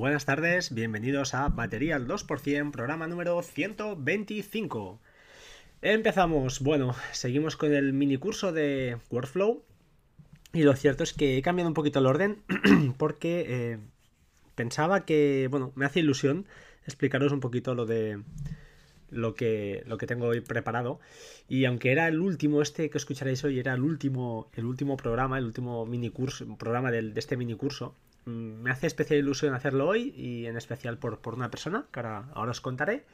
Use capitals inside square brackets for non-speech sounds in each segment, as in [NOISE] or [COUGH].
buenas tardes, bienvenidos a Batería al 2%, programa número 125. Empezamos, bueno, seguimos con el mini curso de Workflow y lo cierto es que he cambiado un poquito el orden [CLEARS THROAT] porque eh, pensaba que, bueno, me hace ilusión explicaros un poquito lo de lo que, lo que tengo hoy preparado. Y aunque era el último, este que escucharéis hoy, era el último, el último programa, el último mini curso, programa de este mini curso, me hace especial ilusión hacerlo hoy y en especial por, por una persona que ahora, ahora os contaré.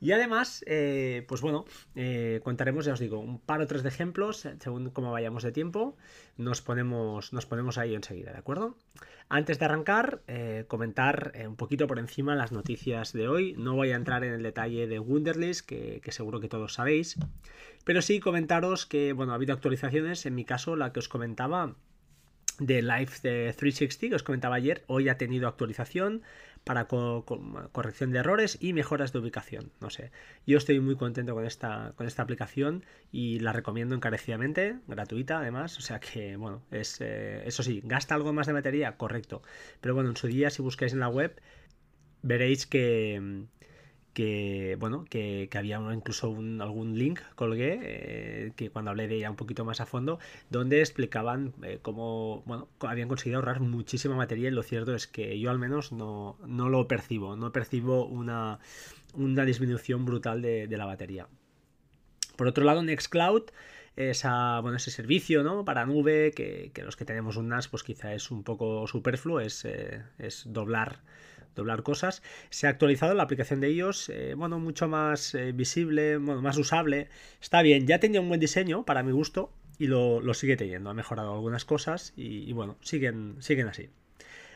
Y además, eh, pues bueno, eh, contaremos, ya os digo, un par o tres de ejemplos, eh, según cómo vayamos de tiempo, nos ponemos, nos ponemos ahí enseguida, ¿de acuerdo? Antes de arrancar, comentar un poquito por encima las noticias de hoy. No voy a entrar en el detalle de Wunderlist, que, que seguro que todos sabéis, pero sí comentaros que, bueno, ha habido actualizaciones, en mi caso la que os comentaba de Live 360 que os comentaba ayer, hoy ha tenido actualización para corrección de errores y mejoras de ubicación. No sé, yo estoy muy contento con esta, con esta aplicación y la recomiendo encarecidamente, gratuita además. O sea que, bueno, es eh, eso sí, gasta algo más de batería, correcto. Pero bueno, en su día, si buscáis en la web, veréis que que bueno, que, había incluso algún link colgué, eh, que cuando hablé de ella un poquito más a fondo, donde explicaban eh, cómo, bueno, habían conseguido ahorrar muchísima materia y lo cierto es que yo al menos no, no lo percibo, no percibo una, una disminución brutal de, la batería. Por otro lado, Nextcloud, esa, bueno, ese servicio ¿no? para nube, que, los que tenemos un NAS, pues quizá es un poco superfluo, es, eh, es doblar doblar cosas. Se ha actualizado la aplicación de ellos, eh, bueno, mucho más eh, visible, bueno, más usable. Está bien, ya tenía un buen diseño para mi gusto y lo, sigue teniendo. Ha mejorado algunas cosas y, bueno, siguen, siguen así.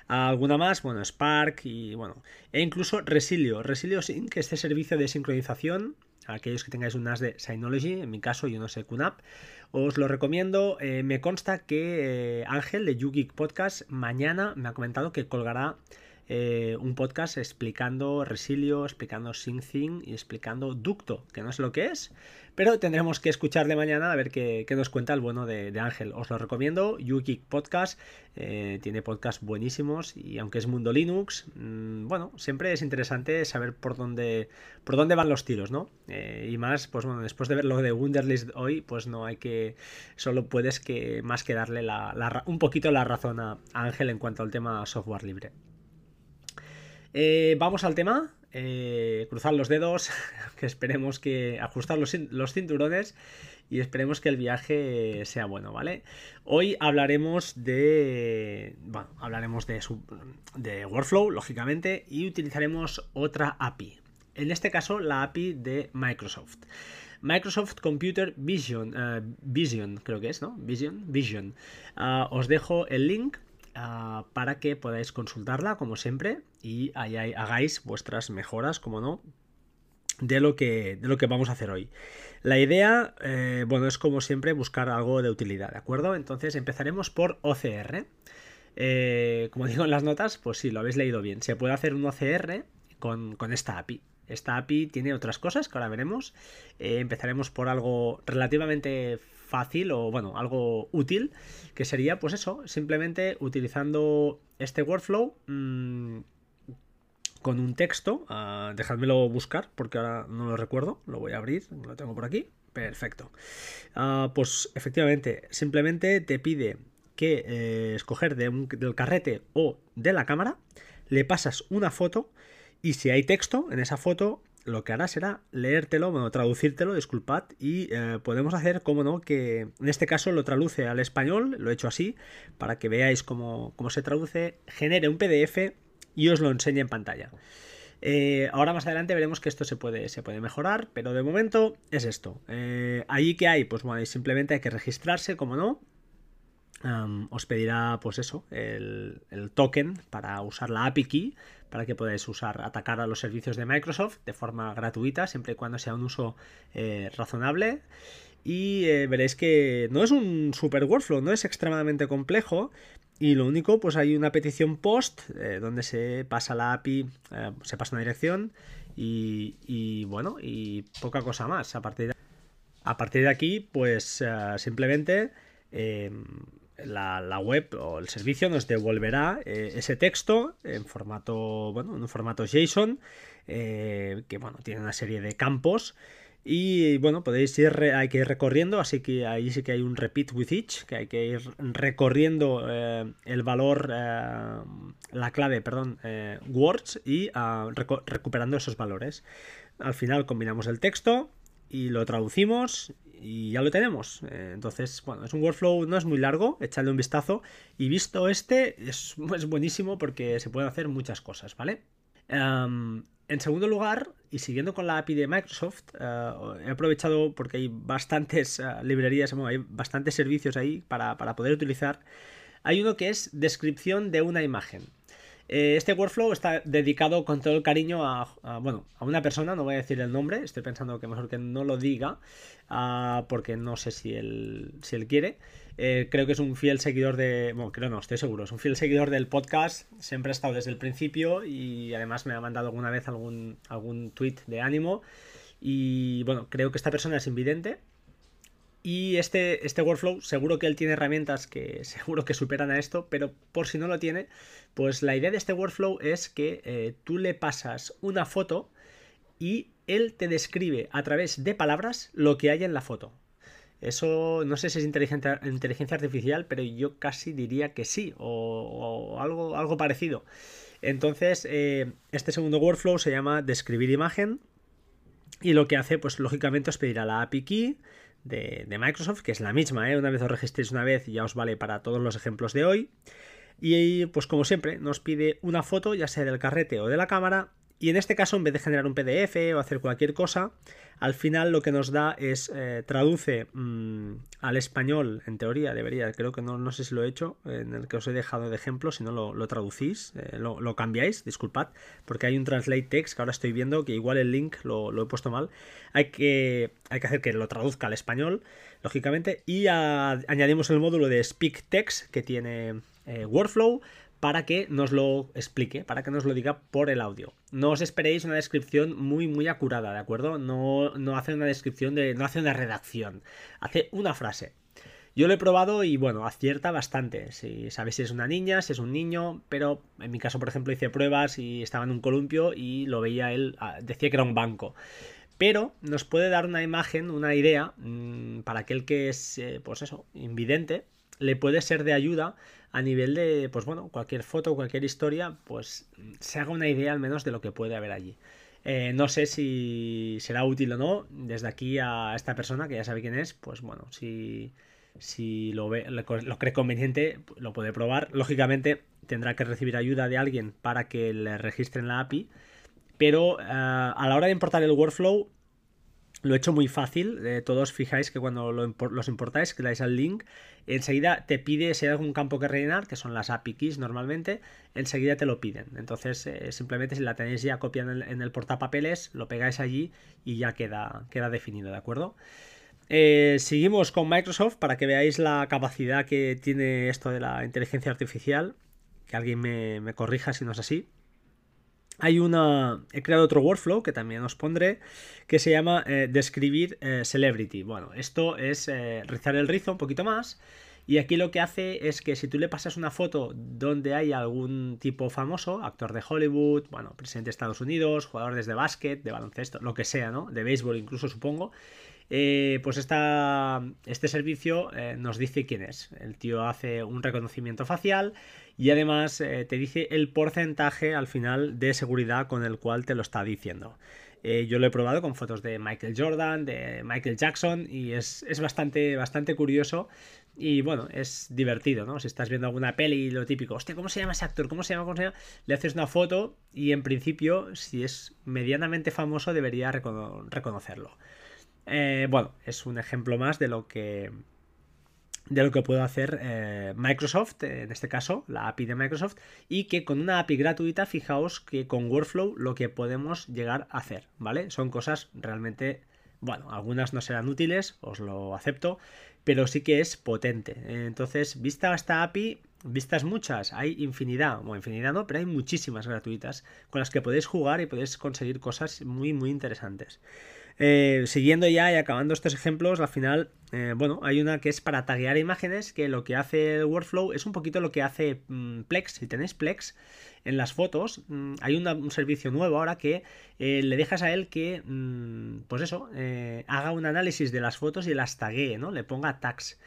Alguna más, bueno, Spark y bueno, e incluso Resilio. Resilio Sync, este servicio de sincronización, aquellos que tengáis un NAS de Synology, en mi caso yo no sé QNAP, os lo recomiendo. Eh, me consta que Ángel de YouGeek Podcast mañana me ha comentado que colgará eh, un podcast explicando Resilio, explicando SyncThing y explicando Ducto, que no sé lo que es, pero tendremos que escucharle mañana a ver qué, nos cuenta el bueno de, Ángel. Os lo recomiendo, Yuki Podcast, eh, tiene podcasts buenísimos y aunque es mundo Linux, mm, bueno, siempre es interesante saber por dónde, por dónde van los tiros, ¿no? Eh, y más, pues bueno, después de ver lo de Wunderlist hoy, pues no hay que, solo puedes que más que darle un poquito la razón a Ángel en cuanto al tema software libre. Eh, vamos al tema. Eh, cruzar los dedos, [LAUGHS] que esperemos que ajustar los, cinturones y esperemos que el viaje sea bueno, ¿vale? Hoy hablaremos de, bueno, hablaremos de, Workflow, lógicamente, y utilizaremos otra API. En este caso, la API de Microsoft. Microsoft Computer Vision, eh, Vision creo que es, ¿no? Vision, Vision. Ah, os dejo el link Ah, para que podáis consultarla como siempre y ahí hagáis vuestras mejoras, como no, de lo que, de lo que vamos a hacer hoy. La idea, eh, bueno, es como siempre buscar algo de utilidad, ¿de acuerdo? Entonces empezaremos por OCR. Eh, como [LAUGHS] digo en las notas, pues sí, lo habéis leído bien. Se puede hacer un OCR con, esta API. Esta API tiene otras cosas que ahora veremos. Eh, empezaremos por algo relativamente fácil o bueno, algo útil, que sería pues eso, simplemente utilizando este workflow mmm, con un texto, uh, dejádmelo buscar porque ahora no lo recuerdo, lo voy a abrir, lo tengo por aquí, perfecto. Uh, pues efectivamente, simplemente te pide que eh, escoger de un, del carrete o de la cámara, le pasas una foto y si hay texto en esa foto, lo que hará será leértelo, bueno, traducírtelo, disculpad, y eh, podemos hacer, como no, que en este caso lo traduce al español, lo he hecho así, para que veáis cómo, se traduce, genere un PDF y os lo enseñe en pantalla. Eh, ahora más adelante veremos que esto se puede, se puede mejorar, pero de momento es esto. Eh, ahí que hay, pues bueno, simplemente hay que registrarse, como no. os pedirá, pues eso, el, el token para usar la API key para que podáis usar, atacar a los servicios de Microsoft de forma gratuita, siempre y cuando sea un uso eh, razonable. Y eh, veréis que no es un super workflow, no es extremadamente complejo. Y lo único, pues hay una petición post eh, donde se pasa la API, se pasa una dirección y, bueno, y poca cosa más. A partir de, a partir de aquí, pues simplemente la, web o el servicio nos devolverá eh, ese texto en formato, bueno, en un formato JSON, eh, que bueno, tiene una serie de campos. Y bueno, podéis ir, hay que ir recorriendo, así que ahí sí que hay un repeat with each, que hay que ir recorriendo eh, el valor, la clave, perdón, words y ah, recuperando esos valores. Al final combinamos el texto y lo traducimos y ya lo tenemos. Eh, entonces, bueno, es un workflow, no es muy largo, echadle un vistazo. Y visto este, [LAUGHS] es, buenísimo porque se pueden hacer muchas cosas, ¿vale? Em, en segundo lugar, y siguiendo con la API de Microsoft, eh, he aprovechado porque hay bastantes eh, librerías, hay bastantes servicios ahí para, para poder utilizar. Hay uno que es descripción de una imagen. Eh, este workflow está dedicado con todo el cariño a, bueno, a una persona, no voy a decir el nombre, estoy pensando que mejor que no lo diga, ah, porque no sé si él, si él quiere. Eh, creo que es un fiel seguidor de. Bueno, creo no, estoy seguro. Es un fiel seguidor del podcast. Siempre ha estado desde el principio y además me ha mandado alguna vez algún, algún tweet de ánimo. Y bueno, creo que esta persona es invidente. Y este, este workflow, seguro que él tiene herramientas que [LAUGHS] seguro que superan a esto, pero por si no lo tiene, pues la idea de este workflow es que eh, tú le pasas una foto y él te describe a través de palabras lo que hay en la foto. Eso no sé si es inteligencia, inteligencia artificial, pero yo casi diría que sí, o, algo, algo parecido. Entonces, eh, este segundo workflow se llama describir imagen. Y lo que hace, pues lógicamente, es pedir a la API key de, Microsoft, que es la misma, ¿eh? una vez os registréis una vez ya os vale para todos los ejemplos de hoy. Y pues como siempre, nos pide una foto, ya sea del carrete o de la cámara, y en este caso, en vez de generar un PDF o hacer cualquier cosa, al final lo que nos da es eh, traduce mm, al español, en teoría debería, creo que no, no, sé si lo he hecho, en el que os he dejado de ejemplo, si no lo, traducís, eh, lo, cambiáis, disculpad, porque hay un translate text que ahora estoy viendo que igual el link lo, he puesto mal. Hay que, hay que hacer que lo traduzca al español, lógicamente, y añadimos el módulo de speak text que tiene eh, Workflow para que nos lo explique, para que nos lo diga por el audio. No os esperéis una descripción muy, muy acurada, ¿de acuerdo? No, no hace una descripción de. no hace una redacción. Hace una frase. Yo lo he probado y bueno, acierta bastante. Si sabéis si es una niña, si es un niño, pero en mi caso, por ejemplo, hice pruebas y estaba en un columpio y lo veía él, ah, decía que era un banco. Pero nos puede dar una imagen, una idea, mm, para aquel que es, eh, pues eso, invidente, le puede ser de ayuda a nivel de, pues bueno, cualquier foto, cualquier historia, pues se haga una idea al menos de lo que puede haber allí. Eh, no sé si será útil o no. Desde aquí a esta persona, que ya sabe quién es, pues bueno, si, si lo, ve, lo cree conveniente, lo puede probar. Lógicamente tendrá que recibir ayuda de alguien para que le registren la API. Pero eh, a la hora de importar el workflow, lo he hecho muy fácil. Eh, todos fijáis que cuando los importáis, que dais al link, enseguida te pide si hay algún campo que rellenar, que son las API keys normalmente, enseguida te lo piden. Entonces, eh, simplemente si la tenéis ya copiada en el, portapapeles, lo pegáis allí y ya queda, queda definido, ¿de acuerdo? Eh, seguimos con Microsoft para que veáis la capacidad que tiene esto de la inteligencia artificial. Que alguien me corrija si no es así. Hay una. He creado otro workflow que también os pondré. Que se llama eh, Describir eh, Celebrity. Bueno, esto es eh, rizar el rizo un poquito más. Y aquí lo que hace es que si tú le pasas una foto donde hay algún tipo famoso, actor de Hollywood, bueno, presidente de Estados Unidos, jugador de básquet, de baloncesto, lo que sea, ¿no? De béisbol incluso supongo. pues esta, este servicio nos dice quién es. El tío hace un reconocimiento facial y además eh, te dice el porcentaje al final de seguridad con el cual te lo está diciendo. Eh, yo lo he probado con fotos de Michael Jordan, de Michael Jackson y es, bastante, bastante curioso y bueno, es divertido, ¿no? Si estás viendo alguna peli, lo típico, hostia, ¿cómo se llama ese actor? ¿Cómo se llama? ¿Cómo se llama? Le haces una foto y en principio, si es medianamente famoso, debería reconocerlo. Eh, bueno, es un ejemplo más de lo que de lo que puede hacer eh, Microsoft, en este caso, la API de Microsoft, y que con una API gratuita, fijaos que con Workflow lo que podemos llegar a hacer, ¿vale? Son cosas realmente, bueno, algunas no serán útiles, os lo acepto, pero sí que es potente. Entonces, vista esta API, vistas muchas, hay infinidad, o infinidad no, pero hay muchísimas gratuitas con las que podéis jugar y podéis conseguir cosas muy, muy interesantes. Eh, siguiendo ya y acabando estos ejemplos, al final, eh, bueno, hay una que es para taguear imágenes, que lo que hace el workflow es un poquito lo que hace mm, Plex. Si tenéis Plex en las fotos, mm, hay un servicio nuevo ahora que eh, le dejas a él que, mm, pues eso, haga un análisis de las fotos y las taguee, ¿no? Le ponga tags.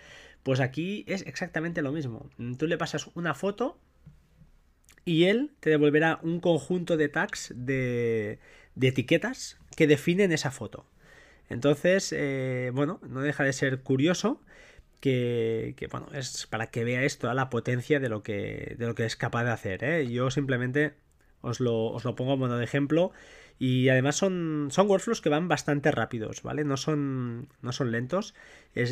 Pues aquí es exactamente lo mismo. Tú le pasas una foto y él te devolverá un conjunto de tags de, de etiquetas que definen esa foto. Entonces, eh, bueno, no deja de ser curioso que, bueno, es para que veáis toda la potencia de lo que, de lo que es capaz de hacer. ¿eh? Yo simplemente os lo, os lo pongo como de ejemplo y además son, son workflows que van bastante rápidos, ¿vale? No son, no son lentos.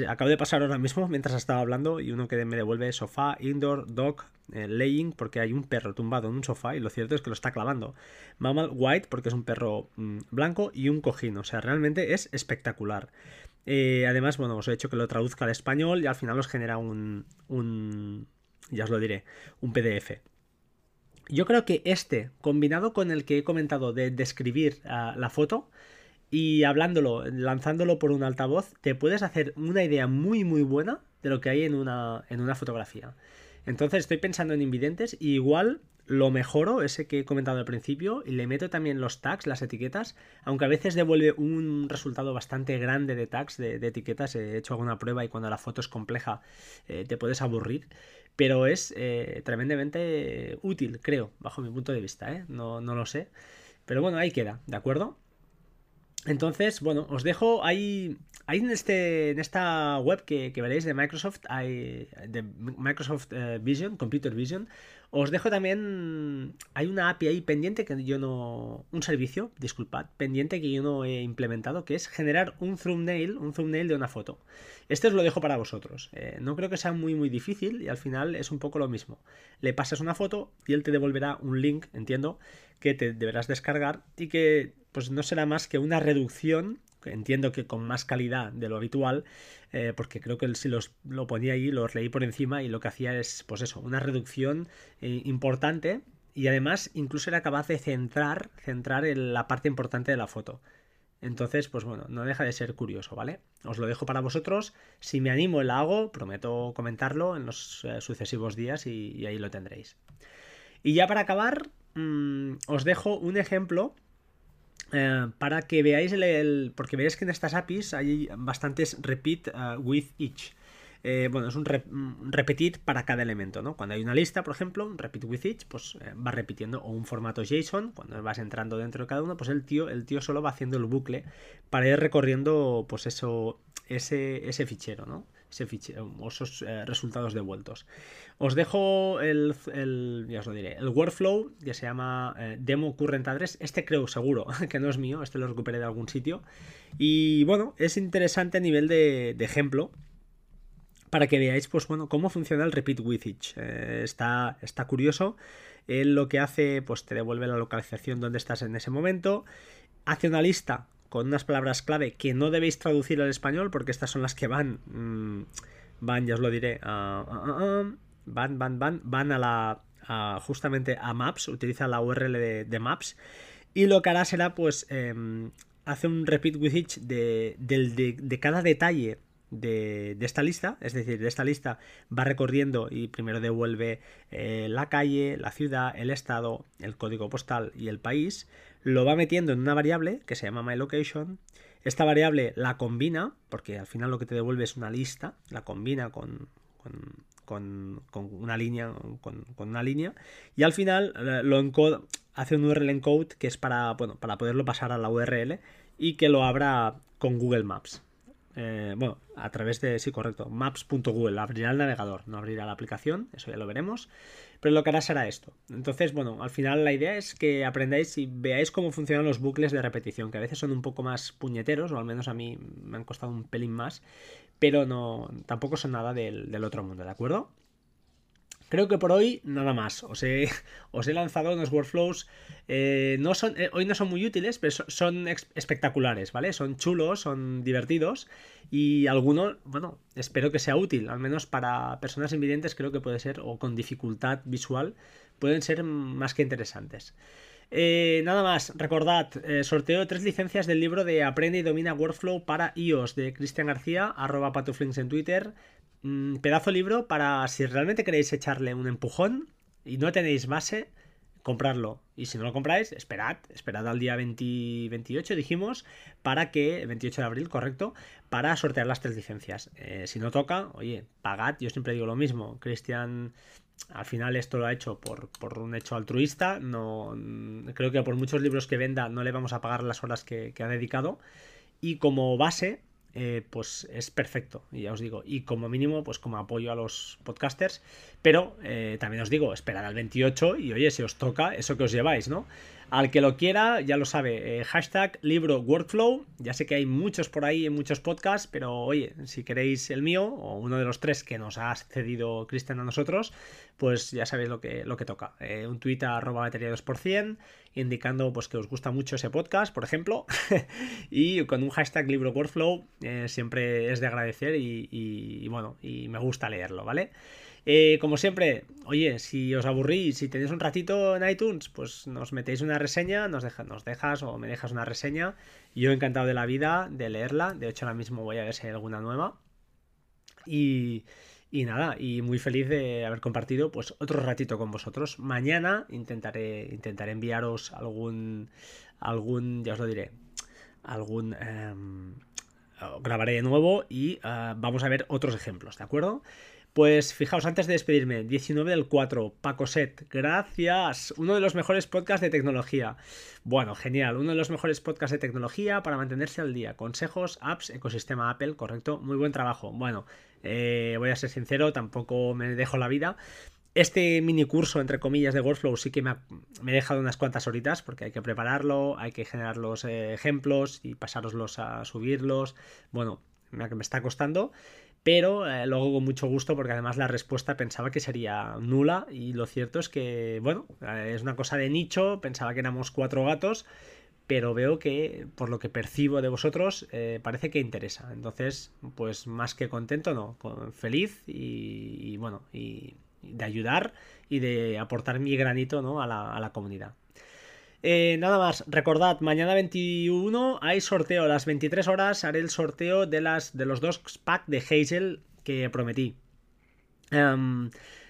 Acabo de pasar ahora mismo [LAUGHS] mientras estaba hablando y uno que me devuelve sofá, indoor, dog, eh, laying, porque hay un perro tumbado en un sofá y lo cierto es que lo está clavando. Mammal white, porque es un perro mm, blanco y un cojín. O sea, realmente es espectacular. Eh, además, bueno, os he hecho que lo traduzca al español y al final os genera un, un ya os lo diré, un PDF. Yo creo que este, combinado con el que he comentado de describir ah, la foto y hablándolo, lanzándolo por un altavoz, te puedes hacer una idea muy muy buena de lo que hay en una, en una fotografía. Entonces estoy pensando en invidentes y igual lo mejoro, ese que he comentado al principio, y le meto también los tags, las etiquetas, aunque a veces devuelve un resultado bastante grande de tags, de, etiquetas, he hecho alguna prueba y cuando la foto es compleja eh, te puedes aburrir, pero es eh, tremendamente útil, creo, bajo mi punto de vista, ¿eh? no, no lo sé, pero bueno, ahí queda, ¿de acuerdo? Entonces, bueno, os dejo ahí, ahí en, este, en esta web que, veréis de Microsoft, hay, de Microsoft eh, Vision, Computer Vision, os dejo también, hay una API ahí pendiente que yo no, un servicio, disculpad, pendiente que yo no he implementado, que es generar un thumbnail, un thumbnail de una foto. Este os lo dejo para vosotros. Eh, no creo que sea muy muy difícil y al final es un poco lo mismo. Le pasas una foto y él te devolverá un link, entiendo, que te deberás descargar y que pues no será más que una reducción, entiendo que con más calidad de lo habitual, eh, porque creo que si los, lo ponía ahí, los leí por encima y lo que hacía es, pues eso, una reducción eh, importante y además incluso era capaz de centrar, centrar en la parte importante de la foto. Entonces, pues bueno, no deja de ser curioso, ¿vale? Os lo dejo para vosotros. Si me animo, la hago. Prometo comentarlo en los eh, sucesivos días y, ahí lo tendréis. Y ya para acabar, mm, os dejo un ejemplo eh, para que veáis el, porque veréis que en estas APIs hay bastantes repeat eh, with each. Eh, bueno, es un, repetir para cada elemento, ¿no? Cuando hay una lista, por ejemplo, repeat with each, pues va repitiendo, o un formato JSON, cuando vas entrando dentro de cada uno, pues el tío, el tío solo va haciendo el bucle para ir recorriendo, pues eso, ese, ese fichero, ¿no? Ese fichero, esos eh, resultados devueltos. Os dejo el, ya os lo diré, el workflow que se llama eh, Demo Current Address. Este creo seguro [LAUGHS] que no es mío, este lo recuperé de algún sitio. Y bueno, es interesante a nivel de, ejemplo para que veáis, pues bueno, cómo funciona el repeat with each. Eh, está, está curioso. Él lo que hace, pues te devuelve la localización donde estás en ese momento. Hace una lista con unas palabras clave que no debéis traducir al español porque estas son las que van, mm, van, ya os lo diré, van, van, van, van a la, justamente a Maps, utiliza la URL de, Maps y lo que hará será pues em, hace un repeat with each de, de, cada detalle de, esta lista, es decir, de esta lista va recorriendo y primero devuelve eh, la calle, la ciudad, el estado, el código postal y el país, lo va metiendo en una variable que se llama myLocation. Esta variable la combina, porque al final lo que te devuelve es una lista, la combina con, con, una línea, con, una línea, y al final eh, lo encode, hace un URL encode que es para, bueno, para poderlo pasar a la URL y que lo abra con Google Maps. Eh, bueno, a través de, sí, correcto, maps.google, abrirá el navegador, no abrirá la aplicación, eso ya lo veremos, pero lo que hará será esto. Entonces, bueno, al final la idea es que aprendáis y veáis cómo funcionan los bucles de repetición, que a veces son un poco más puñeteros, o al menos a mí me han costado un pelín más, pero no, tampoco son nada del, del otro mundo, ¿de acuerdo? Creo que por hoy nada más. [LAUGHS] Os he, lanzado unos workflows. Eh, no son, eh, hoy no son muy útiles, pero son, espectaculares, ¿vale? Son chulos, son divertidos. Y alguno, bueno, espero que sea útil. Al menos para personas invidentes creo que puede ser, o con dificultad visual, pueden ser más que interesantes. Eh, nada más, recordad, sorteo tres licencias del libro de Aprende y Domina Workflow para iOS de Cristian García, arroba patuflinks en Twitter. Mm, pedazo libro para si realmente queréis echarle un empujón y no tenéis base, comprarlo. Y si no lo compráis, esperad, esperad al día 28, dijimos, para que, 28 de abril, correcto, para sortear las tres licencias. Eh, si no toca, oye, pagad, yo siempre digo lo mismo, Cristian al final esto lo ha hecho por, un hecho altruista. No, creo que por muchos libros que venda no le vamos a pagar las horas que, ha dedicado. Y como base, eh, pues es perfecto, y ya os digo. Y como mínimo, pues como apoyo a los podcasters. Pero eh, también os digo, esperad al 28 y oye, si os toca, eso que os lleváis, ¿no? Al que lo quiera, ya lo sabe, eh, hashtag libro workflow. Ya sé que hay muchos por ahí en muchos podcasts, pero oye, si queréis el mío o uno de los tres que nos ha cedido Cristian a nosotros, pues ya sabéis lo que, lo que toca. Eh, un tweet a arroba batería 2%, indicando pues que os gusta mucho ese podcast, por ejemplo. [LAUGHS] y con un hashtag libro workflow eh, siempre es de agradecer y bueno, y me gusta leerlo, ¿vale? Eh, como siempre, oye, si os aburrís, si tenéis un ratito en iTunes, pues nos metéis una reseña, nos, nos dejas o me dejas una reseña. Yo encantado de la vida de leerla. De hecho, ahora mismo voy a ver si hay alguna nueva. Y, y nada, y muy feliz de haber compartido pues otro ratito con vosotros. Mañana intentaré, intentaré enviaros algún, algún, ya os lo diré, algún... Em, grabaré de nuevo y ah, vamos a ver otros ejemplos, ¿de acuerdo? Pues fijaos, antes de despedirme, 19 del 4, Paco Set, gracias. Uno de los mejores podcasts de tecnología. Bueno, genial, uno de los mejores podcasts de tecnología para mantenerse al día. Consejos, apps, ecosistema Apple, correcto. Muy buen trabajo. Bueno, eh, voy a ser sincero, tampoco me dejo la vida. Este mini curso, entre comillas, de Workflow sí que me, ha, he dejado unas cuantas horitas porque hay que prepararlo, hay que generar los eh, ejemplos y pasároslos a subirlos. Bueno, me está costando pero eh, lo hago con mucho gusto porque además la respuesta pensaba que sería nula y lo cierto es que, bueno, eh, es una cosa de nicho, pensaba que éramos cuatro gatos, pero veo que por lo que percibo de vosotros eh, parece que interesa. Entonces, pues más que contento, no, feliz y, bueno, y, de ayudar y de aportar mi granito ¿no? a, la, a la comunidad. Eh, nada más, recordad, mañana 21 hay sorteo. A las 23 horas haré el sorteo de, las, de los dos packs de Hazel que prometí. Em,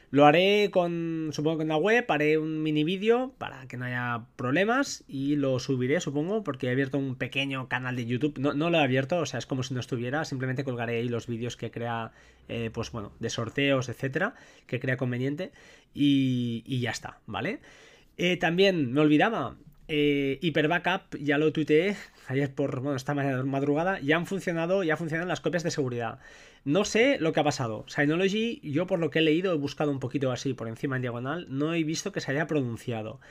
lo haré con, supongo que la web, haré un mini vídeo para que no haya problemas y lo subiré, supongo, porque he abierto un pequeño canal de YouTube. No, lo he abierto, o sea, es como si no estuviera, simplemente colgaré ahí los vídeos que crea, eh, pues bueno, de sorteos, etcétera, que crea conveniente y ya está, ¿vale? Eh, también me olvidaba, eh, Hyper Backup, ya lo tuiteé ayer por, bueno, esta madrugada, ya han funcionado, ya funcionan las copias de seguridad. No sé lo que ha pasado. Synology, yo por lo que he leído, he buscado un poquito así por encima en diagonal, no he visto que se haya pronunciado.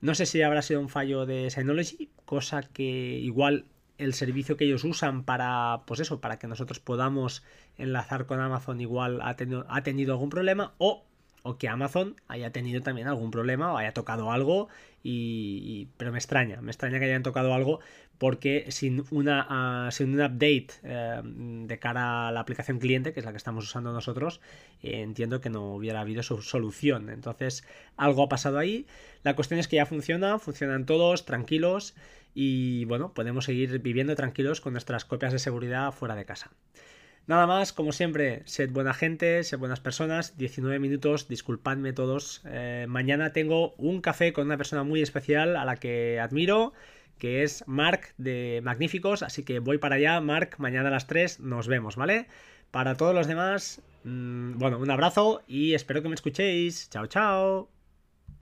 No sé si habrá sido un fallo de Synology, cosa que igual el servicio que ellos usan para, pues eso, para que nosotros podamos enlazar con Amazon igual ha tenido, ha tenido algún problema o o que Amazon haya tenido también algún problema o haya tocado algo y, pero me extraña, me extraña que hayan tocado algo porque sin una ah, sin un update eh, de cara a la aplicación cliente, que es la que estamos usando nosotros, eh, entiendo que no hubiera habido su solución. Entonces, algo ha pasado ahí. La cuestión es que ya funciona, funcionan todos tranquilos y bueno, podemos seguir viviendo tranquilos con nuestras copias de seguridad fuera de casa. Nada más, como siempre, sed buena gente, sed buenas personas. 19 minutos, disculpadme todos. Eh, mañana tengo un café con una persona muy especial a la que admiro, que es Mark de Magníficos. Así que voy para allá, Mark, mañana a las 3 nos vemos, ¿vale? Para todos los demás, mm, bueno, un abrazo y espero que me escuchéis. Chao, chao.